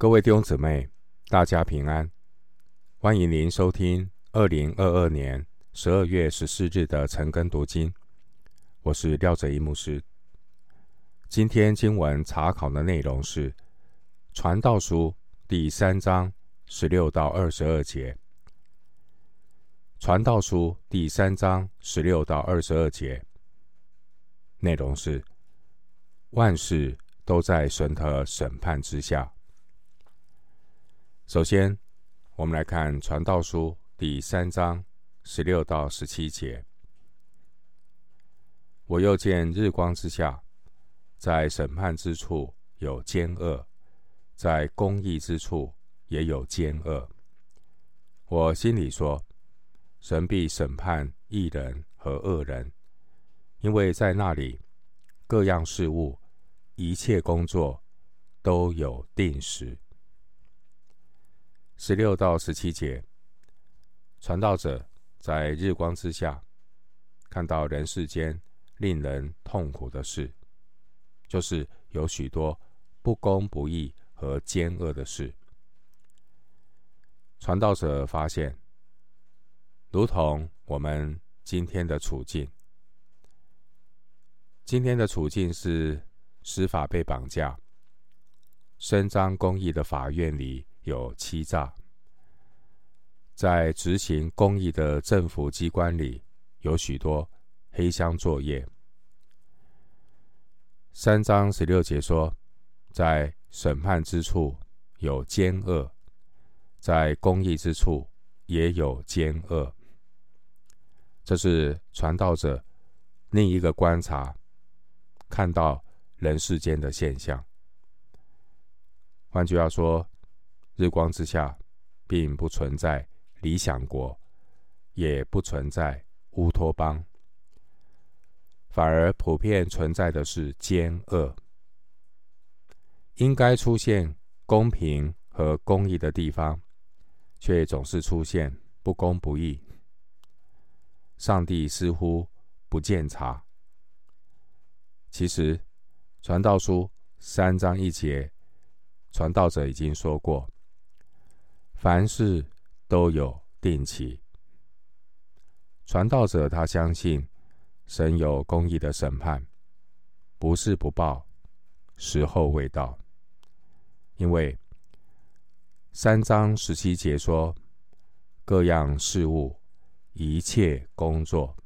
各位弟兄姊妹，大家平安！欢迎您收听二零二二年十二月十四日的晨更读经。我是廖哲一牧师。今天经文查考的内容是《传道书》第三章十六到二十二节。《传道书》第三章十六到二十二节内容是：万事都在神的审判之下。首先，我们来看《传道书》第三章十六到十七节。我又见日光之下，在审判之处有奸恶，在公义之处也有奸恶。我心里说：神必审判义人和恶人，因为在那里各样事物、一切工作都有定时。十六到十七节，传道者在日光之下看到人世间令人痛苦的事，就是有许多不公不义和奸恶的事。传道者发现，如同我们今天的处境，今天的处境是司法被绑架，伸张公义的法院里。有欺诈，在执行公益的政府机关里，有许多黑箱作业。三章十六节说，在审判之处有奸恶，在公益之处也有奸恶。这是传道者另一个观察，看到人世间的现象。换句话说。日光之下，并不存在理想国，也不存在乌托邦，反而普遍存在的是奸恶。应该出现公平和公义的地方，却总是出现不公不义。上帝似乎不见察。其实，传道书三章一节，传道者已经说过。凡事都有定期。传道者他相信神有公义的审判，不是不报，时候未到。因为三章十七节说，各样事物、一切工作，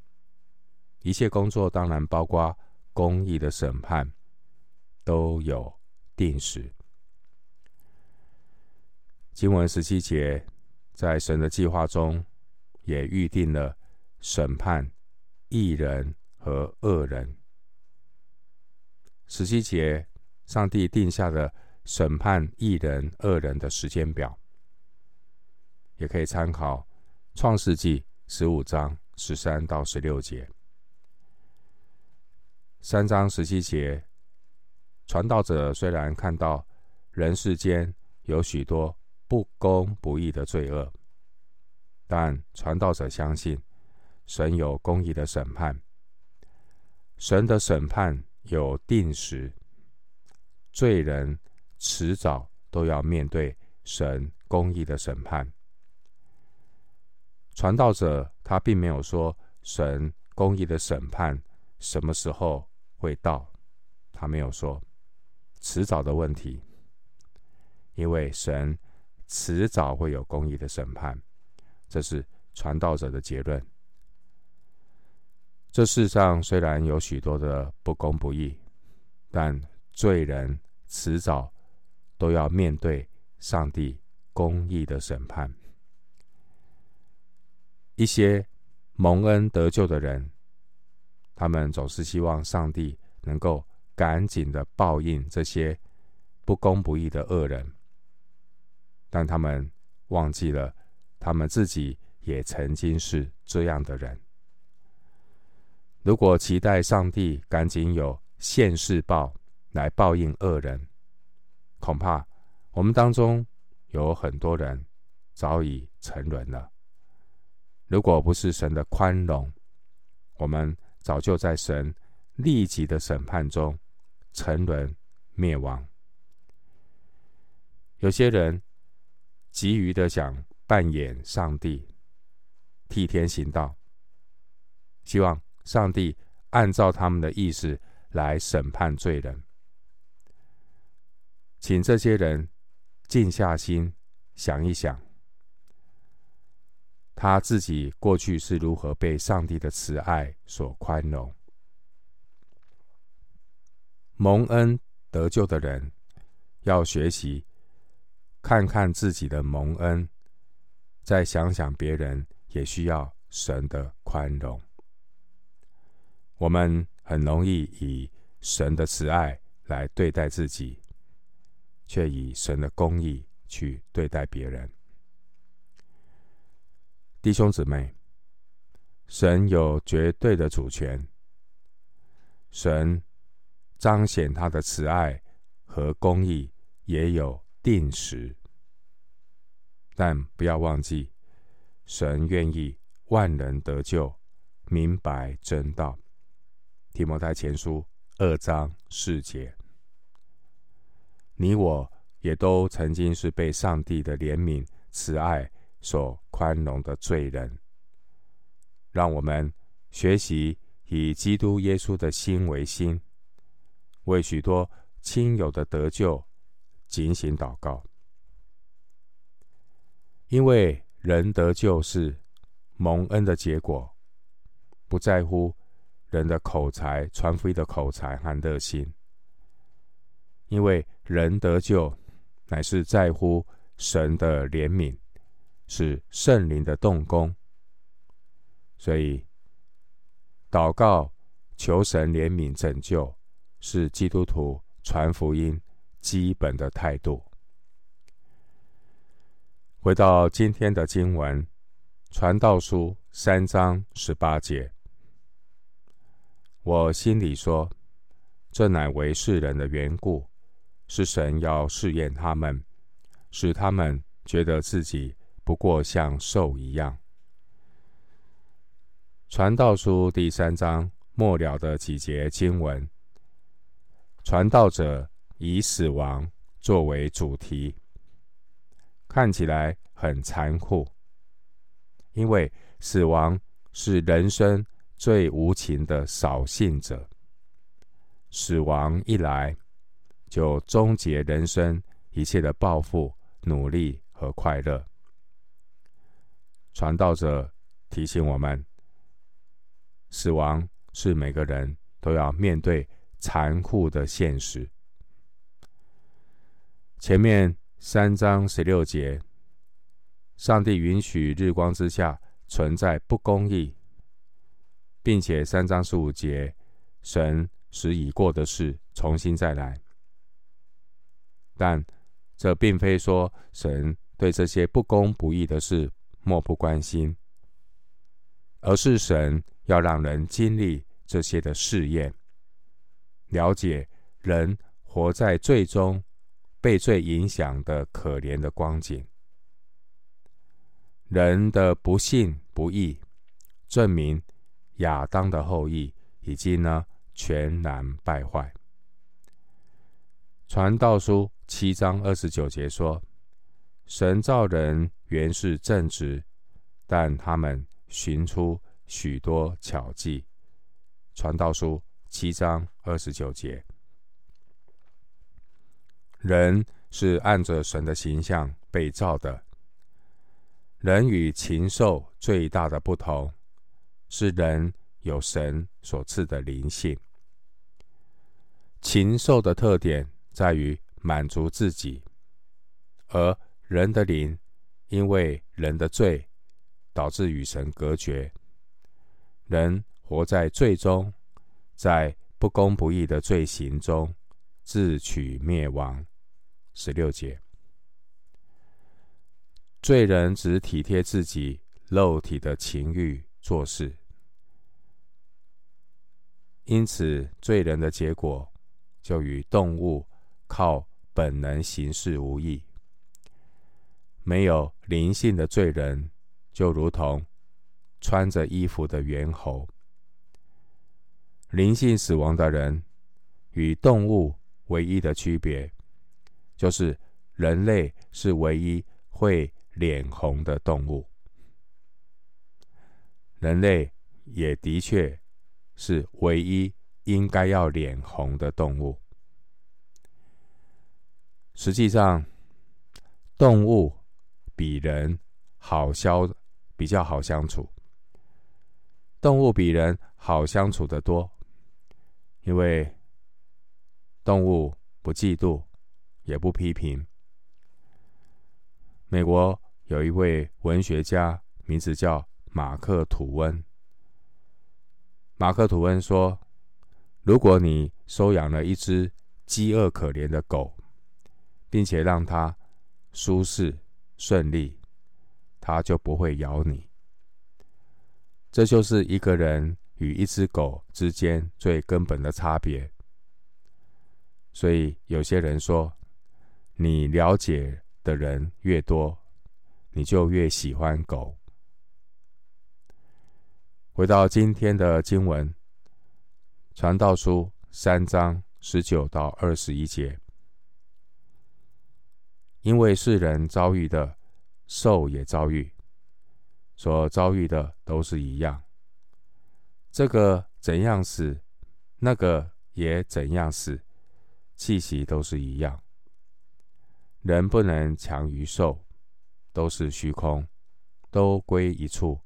一切工作当然包括公义的审判，都有定时。经文十七节，在神的计划中，也预定了审判义人和恶人。十七节，上帝定下的审判义人、恶人的时间表，也可以参考创世纪十五章十三到十六节。三章十七节，传道者虽然看到人世间有许多。不公不义的罪恶，但传道者相信神有公义的审判，神的审判有定时，罪人迟早都要面对神公义的审判。传道者他并没有说神公义的审判什么时候会到，他没有说迟早的问题，因为神。迟早会有公义的审判，这是传道者的结论。这世上虽然有许多的不公不义，但罪人迟早都要面对上帝公义的审判。一些蒙恩得救的人，他们总是希望上帝能够赶紧的报应这些不公不义的恶人。但他们忘记了，他们自己也曾经是这样的人。如果期待上帝赶紧有现世报来报应恶人，恐怕我们当中有很多人早已沉沦了。如果不是神的宽容，我们早就在神立即的审判中沉沦灭亡。有些人急于的想扮演上帝，替天行道，希望上帝按照他们的意思来审判罪人。请这些人静下心想一想，他自己过去是如何被上帝的慈爱所宽容。蒙恩得救的人要学习看看自己的蒙恩，再想想别人也需要神的宽容。我们很容易以神的慈爱来对待自己。却以神的公义去对待别人，弟兄姊妹，神有绝对的主权，神彰显他的慈爱和公义也有定时，但不要忘记，神愿意万人得救，明白真道。提摩太前书二章四节。你我也都曾经是被上帝的怜悯、慈爱所宽容的罪人。让我们学习以基督耶稣的心为心，为许多亲友的得救警醒祷告。因为人得救是蒙恩的结果，不在乎人的口才、传福音的口才和热心。因为人得救，乃是在乎神的怜悯，是圣灵的动工。所以，祷告求神怜悯拯救，是基督徒传福音基本的态度。回到今天的经文，《传道书》三章十八节，我心里说：这乃为世人的缘故。是神要试验他们，使他们觉得自己不过像兽一样。传道书第三章末了的几节经文，传道者以死亡作为主题，看起来很残酷，因为死亡是人生最无情的扫兴者。死亡一来，就终结人生一切的抱负、努力和快乐。传道者提醒我们，死亡是每个人都要面对残酷的现实。前面三章十六节，上帝允许日光之下存在不公义，并且三章十五节，神使已过的事重新再来。但这并非说神对这些不公不义的事漠不关心，而是神要让人经历这些的试验，了解人活在最终被罪影响的可怜的光景，人的不信不义，证明亚当的后裔已经呢全然败坏。传道书。七章二十九节说：“神造人原是正直，但他们寻出许多巧计。”传道书七章二十九节，人是按着神的形象被造的。人与禽兽最大的不同，是人有神所赐的灵性。禽兽的特点在于。满足自己，而人的灵因为人的罪，导致与神隔绝。人活在罪中，在不公不义的罪行中，自取灭亡。十六节，罪人只体贴自己肉体的情欲做事，因此罪人的结果就与动物靠。本能行事无异，没有灵性的罪人，就如同穿着衣服的猿猴。灵性死亡的人与动物唯一的区别，就是人类是唯一会脸红的动物。人类也的确是唯一应该要脸红的动物。实际上，动物比人好相，比较好相处。动物比人好相处得多，因为动物不嫉妒，也不批评。美国有一位文学家，名字叫马克·吐温。马克·吐温说：“如果你收养了一只饥饿可怜的狗，并且让它舒适顺利，它就不会咬你。”这就是一个人与一只狗之间最根本的差别。所以有些人说，你了解的人越多，你就越喜欢狗。回到今天的经文，《传道书》三章十九到二十一节，因为世人遭遇的，兽也遭遇。所遭遇的都是一样，这个怎样死，那个也怎样死，气息都是一样。人不能强于兽，都是虚空，都归一处，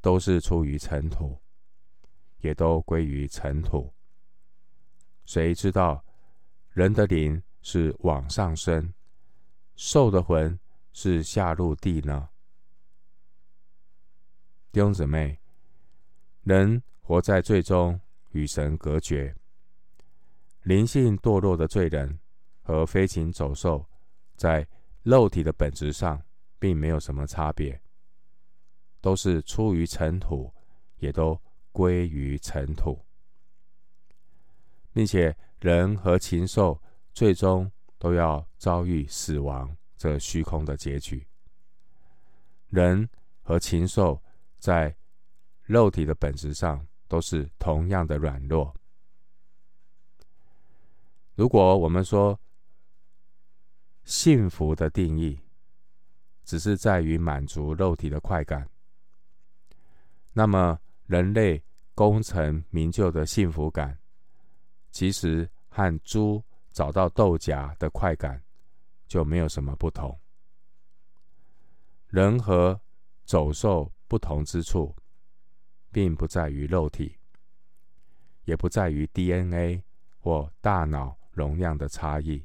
都是出于尘土，也都归于尘土。谁知道人的灵是往上升，兽的魂是下入地呢？弟兄姊妹，人活在罪中，与神隔绝。灵性堕落的罪人和飞禽走兽，在肉体的本质上并没有什么差别，都是出于尘土，也都归于尘土，并且人和禽兽最终都要遭遇死亡这虚空的结局。人和禽兽。在肉体的本质上，都是同样的软弱。如果我们说幸福的定义只是在于满足肉体的快感，那么人类功成名就的幸福感，其实和猪找到豆荚的快感就没有什么不同。人和走兽。不同之处，并不在于肉体，也不在于 DNA 或大脑容量的差异。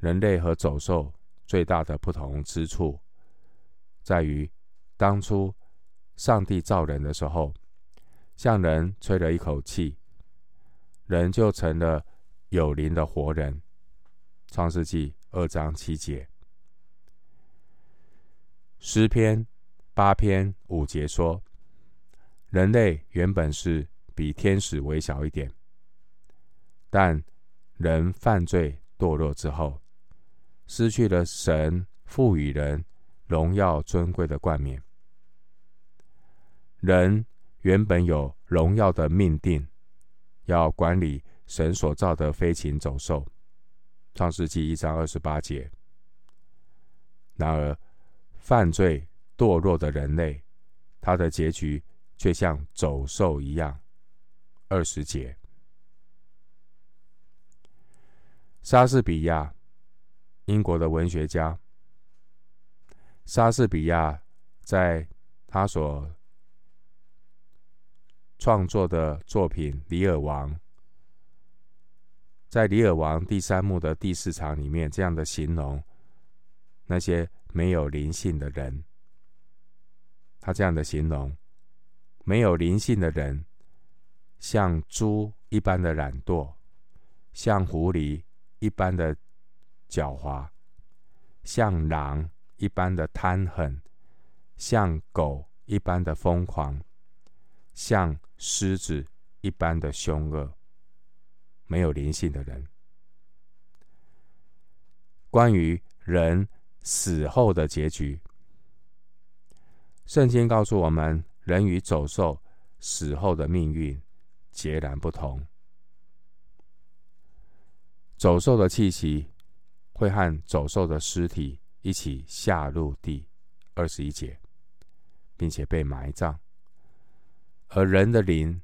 人类和走兽最大的不同之处，在于当初上帝造人的时候，向人吹了一口气，人就成了有灵的活人。创世纪二章七节，诗篇。八篇五节说，人类原本是比天使微小一点，但人犯罪堕落之后，失去了神赋予人荣耀尊贵的冠冕。人原本有荣耀的命定，要管理神所造的飞禽走兽。创世纪一章二十八节。然而犯罪。堕落的人类，他的结局却像走兽一样。二十节，莎士比亚，英国的文学家。莎士比亚在他所创作的作品《李尔王》，在《李尔王》第三幕的第四场里面，这样的形容那些没有灵性的人。他这样的形容：没有灵性的人，像猪一般的懒惰，像狐狸一般的狡猾，像狼一般的贪狠，像狗一般的疯狂，像狮子一般的凶恶。没有灵性的人，关于人死后的结局。圣经告诉我们，人与走兽死后的命运截然不同。走兽的气息会和走兽的尸体一起下入地，二十一节，并且被埋葬。而人的灵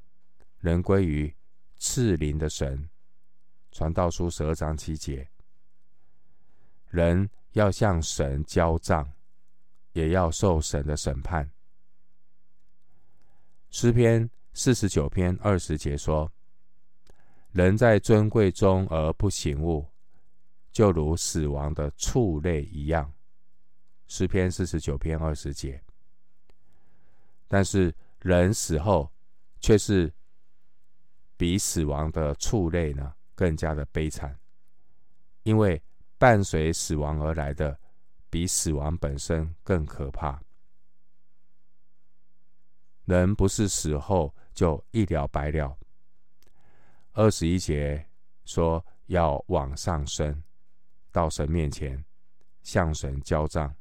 仍归于赐灵的神。传道书十二章七节，人要向神交账，也要受神的审判。诗篇四十九篇二十节说：“人在尊贵中而不醒悟，就如死亡的畜类一样。”诗篇四十九篇二十节。但是人死后，却是比死亡的畜类呢更加的悲惨，因为伴随死亡而来的，比死亡本身更可怕。人不是死后就一了百了。二十一节说要往上升，到神面前向神交账。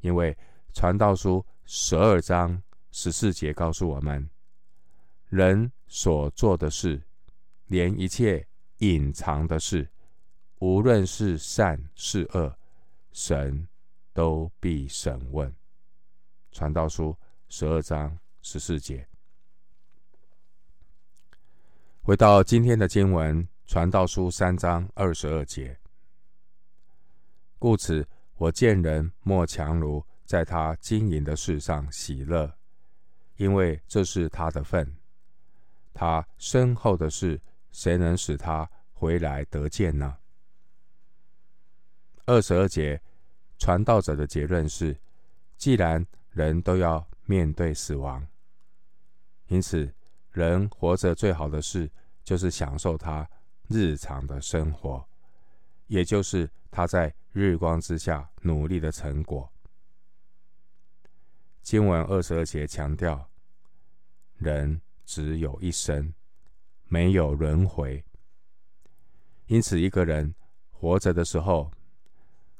因为传道书十二章十四节告诉我们，人所做的事，连一切隐藏的事，无论是善是恶，神都必审问。传道书。十二章十四节，回到今天的经文，《传道书》三章二十二节。故此，我见人莫强如在他经营的事上喜乐，因为这是他的份。他身后的事，谁能使他回来得见呢？二十二节，传道者的结论是：既然人都要。面对死亡，因此，人活着最好的事就是享受他日常的生活，也就是他在日光之下努力的成果。经文二十二节强调，人只有一生，没有轮回。因此，一个人活着的时候，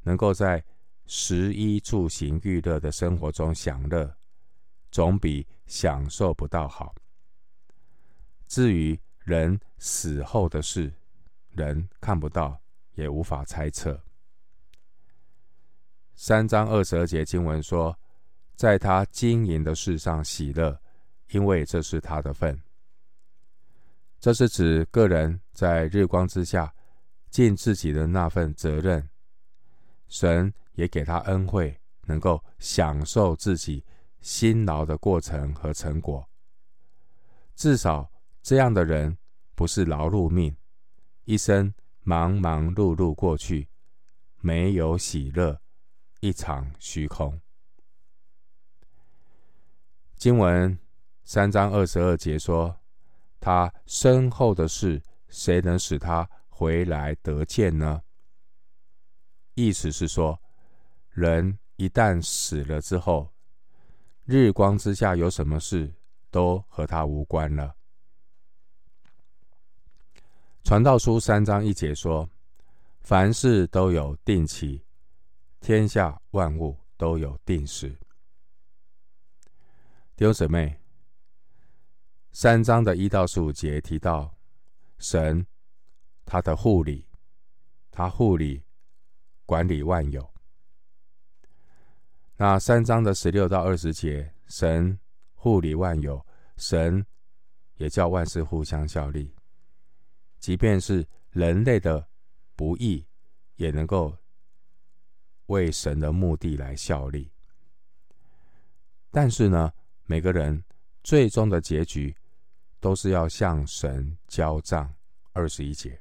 能够在食衣住行娱乐的生活中享乐。总比享受不到好。至于人死后的事，人看不到，也无法猜测。三章二十二节经文说，在他经营的事上喜乐，因为这是他的份。这是指个人在日光之下尽自己的那份责任，神也给他恩惠，能够享受自己。辛劳的过程和成果，至少这样的人不是劳碌命，一生忙忙碌碌过去，没有喜乐，一场虚空。经文三章二十二节说：“他身后的事，谁能使他回来得见呢？”意思是说，人一旦死了之后，日光之下有什么事，都和他无关了。传道书三章一节说：“凡事都有定期，天下万物都有定时。”弟兄姊妹，三章的一到十五节提到神他的护理，他护理管理万有。那三章的十六到二十节，神护理万有，神也叫万事互相效力，即便是人类的不义，也能够为神的目的来效力。但是呢，每个人最终的结局都是要向神交账。二十一节，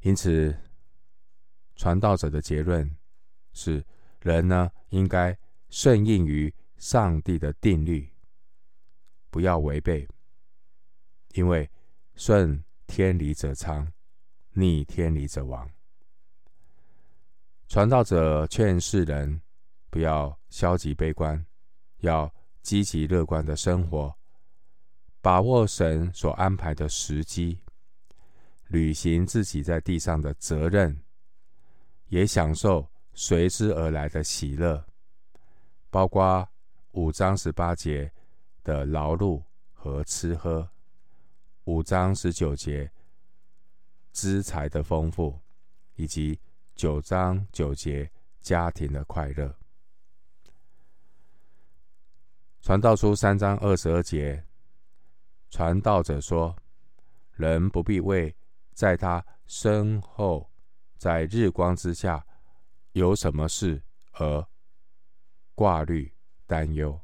因此传道者的结论是。人呢，应该顺应于上帝的定律，不要违背，因为顺天理者昌，逆天理者亡。传道者劝世人不要消极悲观，要积极乐观的生活，把握神所安排的时机，履行自己在地上的责任，也享受。随之而来的喜乐，包括五章十八节的劳碌和吃喝，五章十九节资财的丰富，以及九章九节家庭的快乐。传道书三章二十二节，传道者说：“人不必为在他身后，在日光之下有什么事而挂虑担忧，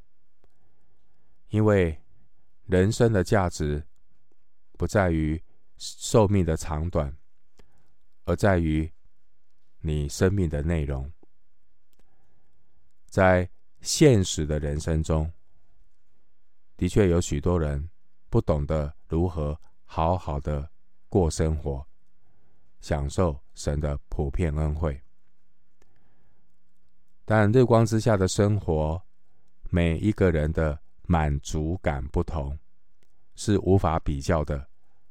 因为人生的价值不在于寿命的长短，而在于你生命的内容。在现实的人生中。”的确有许多人不懂得如何好好的过生活，享受神的普遍恩惠。但日光之下的生活，每一个人的满足感不同，是无法比较的，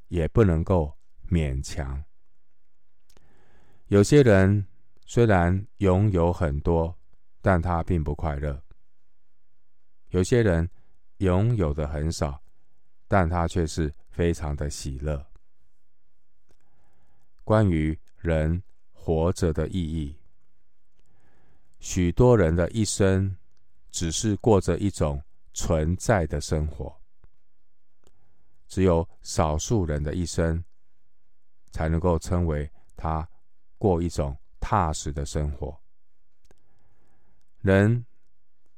也不能够勉强。有些人虽然拥有很多，但他并不快乐。有些人。拥有的很少，但他却是非常的喜乐。关于人活着的意义，许多人的一生只是过着一种存在的生活，只有少数人的一生才能够称为他过一种踏实的生活。人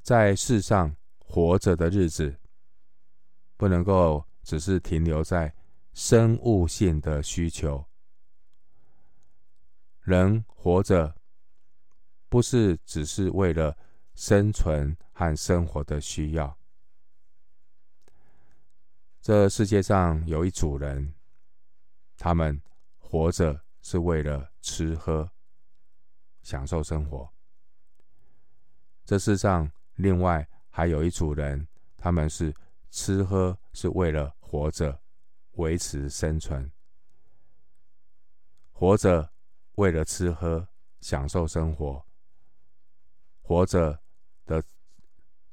在世上。活着的日子，不能够只是停留在生物性的需求。人活着，不是只是为了生存和生活的需要。这世界上有一组人，他们活着是为了吃喝、享受生活。这世上另外。还有一组人，他们是吃喝是为了活着、维持生存，活着为了吃喝、享受生活，活着的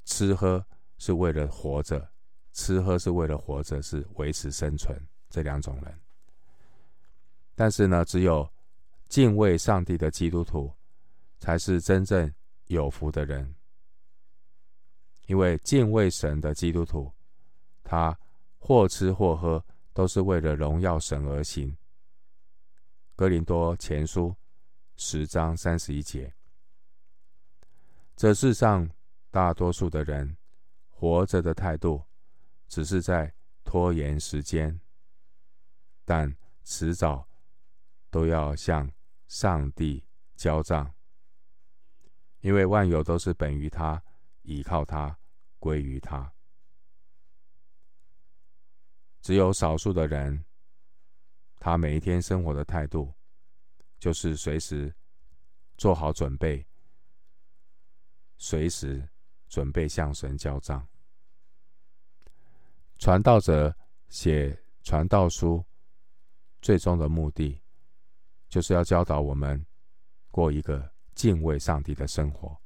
吃喝是为了活着，吃喝是为了活着，是维持生存这两种人。但是呢，只有敬畏上帝的基督徒，才是真正有福的人。因为敬畏神的基督徒，他或吃或喝，都是为了荣耀神而行。哥林多前书十章三十一节。这世上大多数的人活着的态度，只是在拖延时间，但迟早都要向上帝交账，因为万有都是本于他。依靠他，归于他。只有少数的人，他每一天生活的态度，就是随时做好准备，随时准备向神交账。传道者写传道书，最终的目的，就是要教导我们过一个敬畏上帝的生活。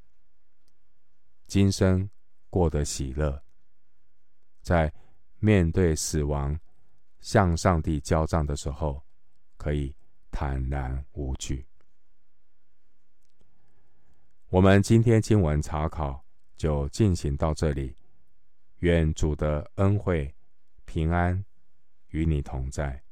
今生过得喜乐，在面对死亡、向上帝交账的时候，可以坦然无惧。我们今天经文查考就进行到这里，愿主的恩惠、平安与你同在。